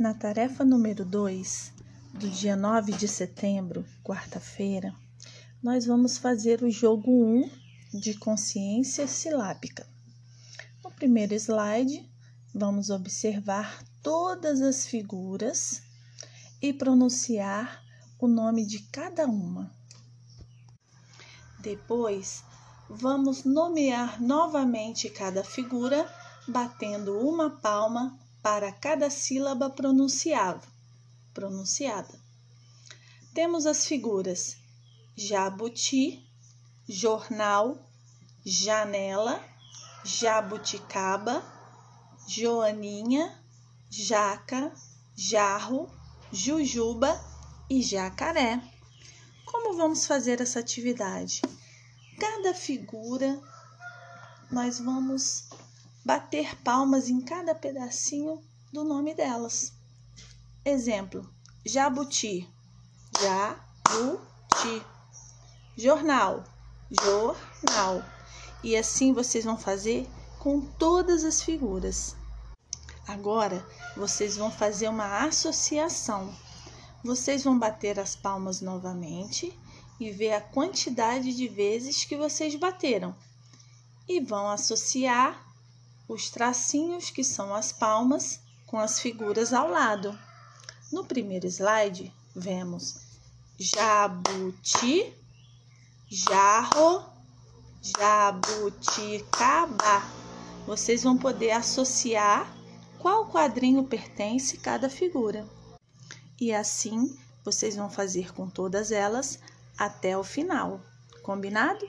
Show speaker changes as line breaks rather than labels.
Na tarefa número 2, do dia 9 de setembro, quarta-feira, nós vamos fazer o jogo 1 de consciência silábica. No primeiro slide, vamos observar todas as figuras e pronunciar o nome de cada uma. Depois, vamos nomear novamente cada figura, batendo uma palma para cada sílaba pronunciada. pronunciada. Temos as figuras jabuti, jornal, janela, jabuticaba, joaninha, jaca, jarro, jujuba e jacaré. Como vamos fazer essa atividade? Cada figura nós vamos bater palmas em cada pedacinho do nome delas. Exemplo: jabuti, jabuti. Jornal, jornal. E assim vocês vão fazer com todas as figuras. Agora vocês vão fazer uma associação. Vocês vão bater as palmas novamente e ver a quantidade de vezes que vocês bateram. E vão associar os tracinhos, que são as palmas, com as figuras ao lado. No primeiro slide, vemos jabuti, jarro, jabuticaba. Vocês vão poder associar qual quadrinho pertence cada figura. E assim vocês vão fazer com todas elas até o final. Combinado?